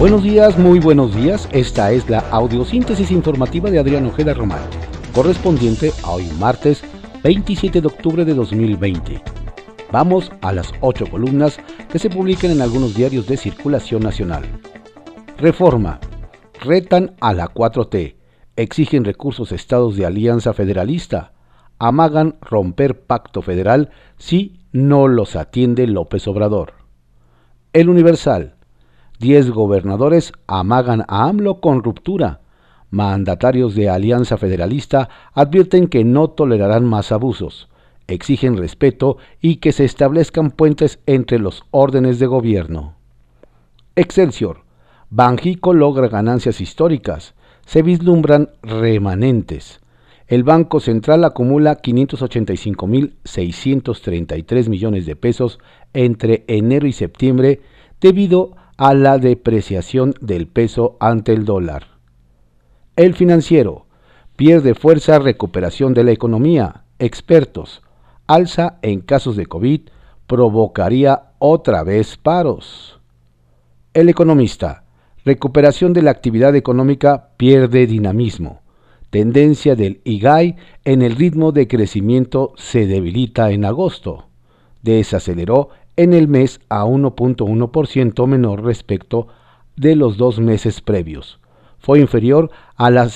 Buenos días, muy buenos días. Esta es la audiosíntesis informativa de Adrián Ojeda Román, correspondiente a hoy martes 27 de octubre de 2020. Vamos a las ocho columnas que se publican en algunos diarios de circulación nacional. Reforma. Retan a la 4T. Exigen recursos estados de alianza federalista. Amagan romper pacto federal si no los atiende López Obrador. El Universal. Diez gobernadores amagan a AMLO con ruptura. Mandatarios de Alianza Federalista advierten que no tolerarán más abusos, exigen respeto y que se establezcan puentes entre los órdenes de gobierno. Excelsior. Banjico logra ganancias históricas. Se vislumbran remanentes. El Banco Central acumula 585.633 millones de pesos entre enero y septiembre debido a la depreciación del peso ante el dólar. El financiero pierde fuerza recuperación de la economía. Expertos, alza en casos de COVID provocaría otra vez paros. El economista, recuperación de la actividad económica pierde dinamismo. Tendencia del IGAI en el ritmo de crecimiento se debilita en agosto. Desaceleró en el mes a 1.1% menor respecto de los dos meses previos. Fue inferior a la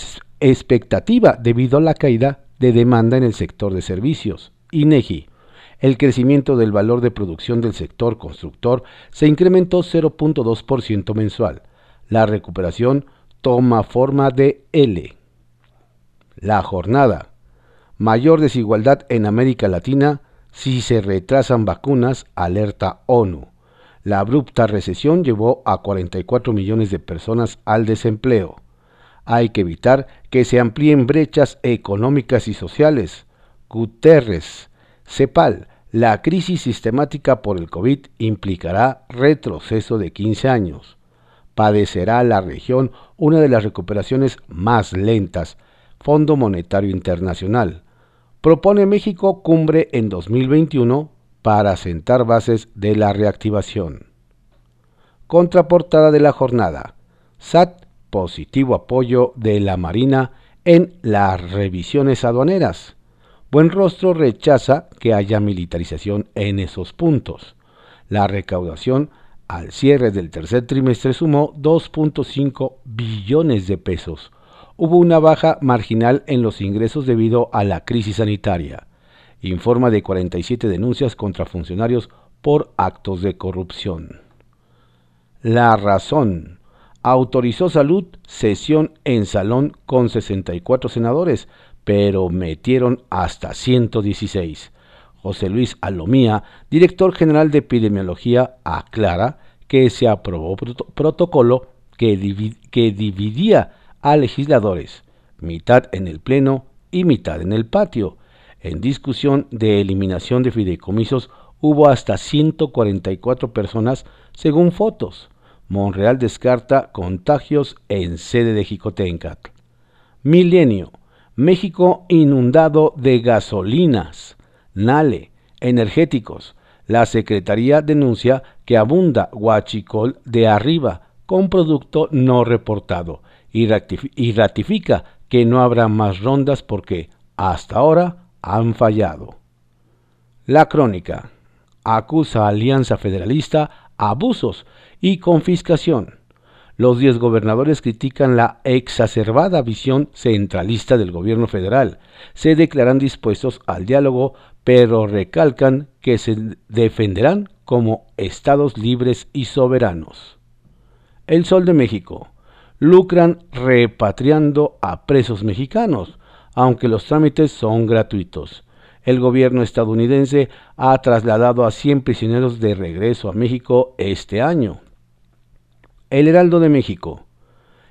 expectativa debido a la caída de demanda en el sector de servicios. INEGI. El crecimiento del valor de producción del sector constructor se incrementó 0.2% mensual. La recuperación toma forma de L. La jornada. Mayor desigualdad en América Latina si se retrasan vacunas, alerta ONU. La abrupta recesión llevó a 44 millones de personas al desempleo. Hay que evitar que se amplíen brechas económicas y sociales. Guterres, CEPAL, la crisis sistemática por el COVID implicará retroceso de 15 años. Padecerá la región una de las recuperaciones más lentas. Fondo Monetario Internacional propone México cumbre en 2021 para sentar bases de la reactivación. Contraportada de la jornada. SAT positivo apoyo de la Marina en las revisiones aduaneras. Buen Rostro rechaza que haya militarización en esos puntos. La recaudación al cierre del tercer trimestre sumó 2.5 billones de pesos, hubo una baja marginal en los ingresos debido a la crisis sanitaria. Informa de 47 denuncias contra funcionarios por actos de corrupción. La razón. Autorizó salud sesión en salón con 64 senadores, pero metieron hasta 116. José Luis Alomía, director general de epidemiología, aclara que se aprobó protocolo que, que dividía a legisladores, mitad en el Pleno y mitad en el patio. En discusión de eliminación de fideicomisos hubo hasta 144 personas según fotos. Monreal descarta contagios en sede de Jicotencat. Milenio. México inundado de gasolinas. Nale. Energéticos. La Secretaría denuncia que abunda guachicol de arriba con producto no reportado y ratifica que no habrá más rondas porque hasta ahora han fallado. La crónica acusa a Alianza Federalista abusos y confiscación. Los diez gobernadores critican la exacerbada visión centralista del gobierno federal. Se declaran dispuestos al diálogo, pero recalcan que se defenderán como estados libres y soberanos. El Sol de México lucran repatriando a presos mexicanos, aunque los trámites son gratuitos. El gobierno estadounidense ha trasladado a 100 prisioneros de regreso a México este año. El Heraldo de México.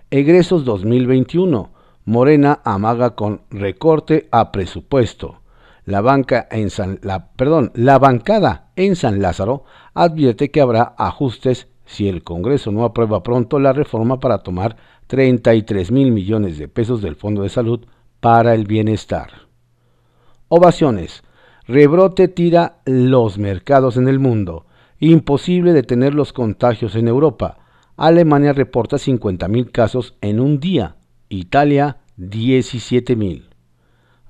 Egresos 2021. Morena amaga con recorte a presupuesto. La, la bancada en San Lázaro advierte que habrá ajustes si el Congreso no aprueba pronto la reforma para tomar 33 mil millones de pesos del Fondo de Salud para el Bienestar. Ovaciones. Rebrote tira los mercados en el mundo. Imposible detener los contagios en Europa. Alemania reporta 50.000 casos en un día, Italia 17.000.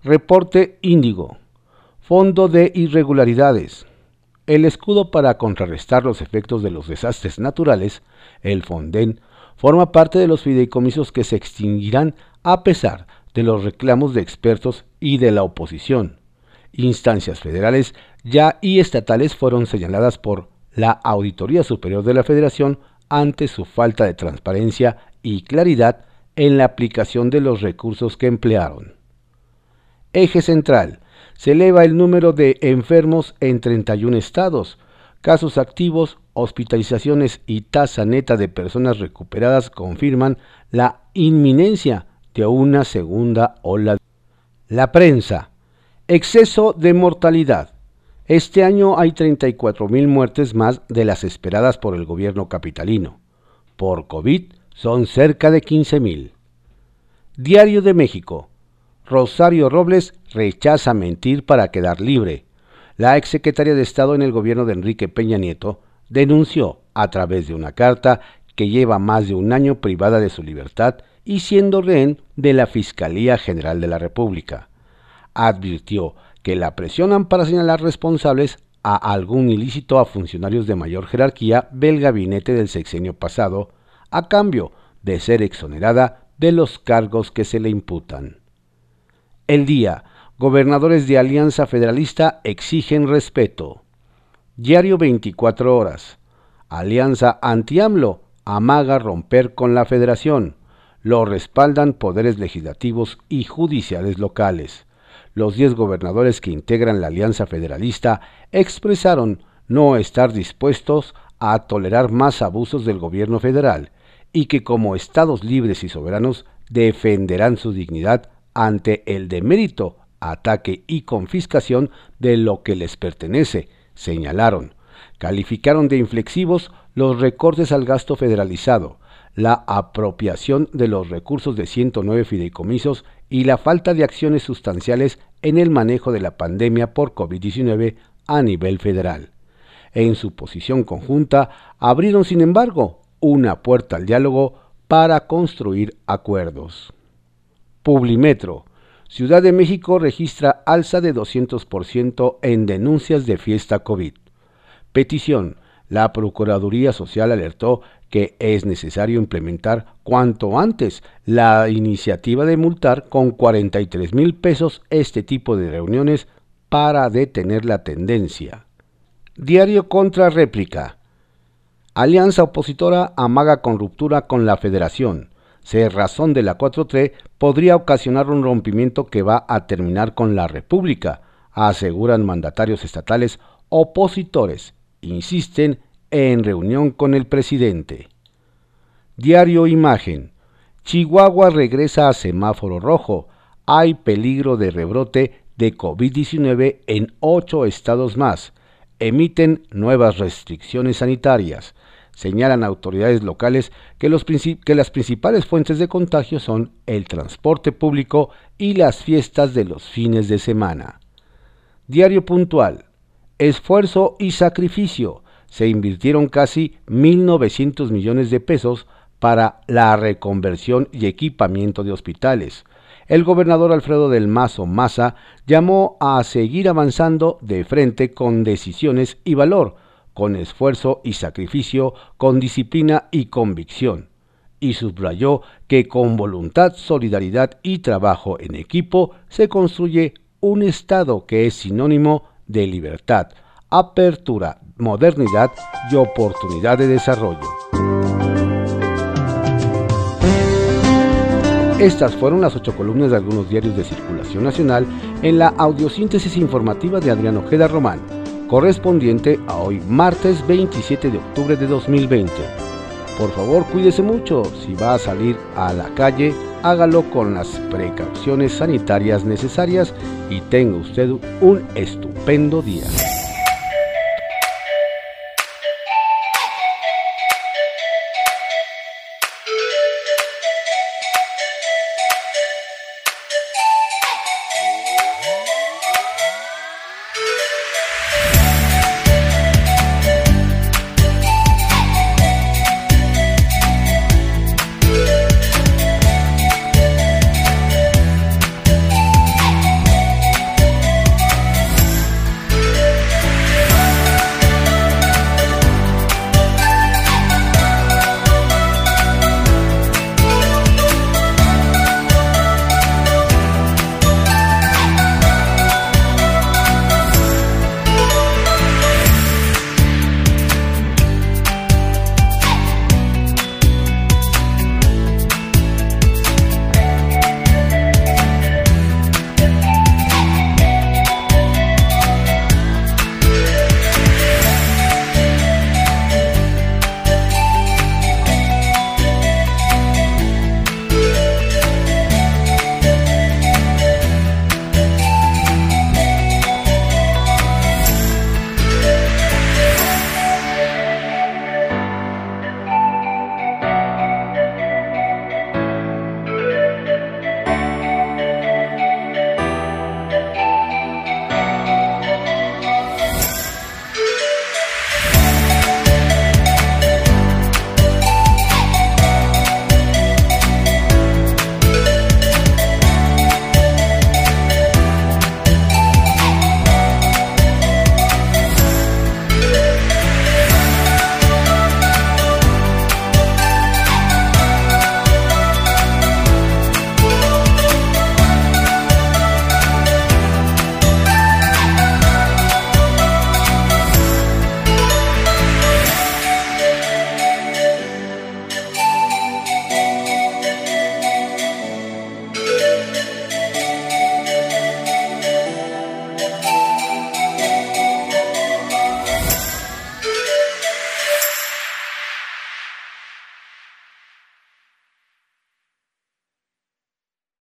Reporte Índigo. Fondo de Irregularidades. El escudo para contrarrestar los efectos de los desastres naturales, el Fonden, forma parte de los fideicomisos que se extinguirán a pesar de los reclamos de expertos y de la oposición. Instancias federales ya y estatales fueron señaladas por la Auditoría Superior de la Federación ante su falta de transparencia y claridad en la aplicación de los recursos que emplearon. Eje central. Se eleva el número de enfermos en 31 estados. Casos activos, hospitalizaciones y tasa neta de personas recuperadas confirman la inminencia de una segunda ola. La prensa. Exceso de mortalidad. Este año hay 34.000 muertes más de las esperadas por el gobierno capitalino. Por COVID son cerca de 15.000. Diario de México. Rosario Robles rechaza mentir para quedar libre. La exsecretaria de Estado en el gobierno de Enrique Peña Nieto denunció a través de una carta que lleva más de un año privada de su libertad y siendo rehén de la Fiscalía General de la República. Advirtió que la presionan para señalar responsables a algún ilícito a funcionarios de mayor jerarquía del gabinete del sexenio pasado, a cambio de ser exonerada de los cargos que se le imputan. El día, gobernadores de Alianza Federalista exigen respeto. Diario 24 horas. Alianza anti-AMLO amaga romper con la federación. Lo respaldan poderes legislativos y judiciales locales los 10 gobernadores que integran la Alianza Federalista expresaron no estar dispuestos a tolerar más abusos del gobierno federal y que como estados libres y soberanos defenderán su dignidad ante el demérito, ataque y confiscación de lo que les pertenece, señalaron. Calificaron de inflexivos los recortes al gasto federalizado, la apropiación de los recursos de 109 fideicomisos y la falta de acciones sustanciales en el manejo de la pandemia por COVID-19 a nivel federal. En su posición conjunta, abrieron, sin embargo, una puerta al diálogo para construir acuerdos. Publimetro. Ciudad de México registra alza de 200% en denuncias de fiesta COVID. Petición. La Procuraduría Social alertó que es necesario implementar cuanto antes la iniciativa de multar con 43 mil pesos este tipo de reuniones para detener la tendencia. Diario contra réplica. Alianza opositora amaga con ruptura con la federación. Razón de la 4-3 podría ocasionar un rompimiento que va a terminar con la república, aseguran mandatarios estatales opositores. Insisten en reunión con el presidente. Diario Imagen. Chihuahua regresa a semáforo rojo. Hay peligro de rebrote de COVID-19 en ocho estados más. Emiten nuevas restricciones sanitarias. Señalan autoridades locales que, las principales fuentes de contagio son el transporte público y las fiestas de los fines de semana. Diario puntual. Esfuerzo y sacrificio se invirtieron casi 1.900 millones de pesos para la reconversión y equipamiento de hospitales. El gobernador Alfredo del Mazo Maza llamó a seguir avanzando de frente con decisiones y valor, con esfuerzo y sacrificio, con disciplina y convicción, y subrayó que con voluntad, solidaridad y trabajo en equipo se construye un Estado que es sinónimo de libertad, apertura, modernidad y oportunidad de desarrollo. Estas fueron las ocho columnas de algunos diarios de circulación nacional en la audiosíntesis informativa de Adrián Ojeda Román, correspondiente a hoy martes 27 de octubre de 2020. Por favor, cuídese mucho. Si va a salir a la calle, hágalo con las precauciones sanitarias necesarias y tenga usted un estupendo día.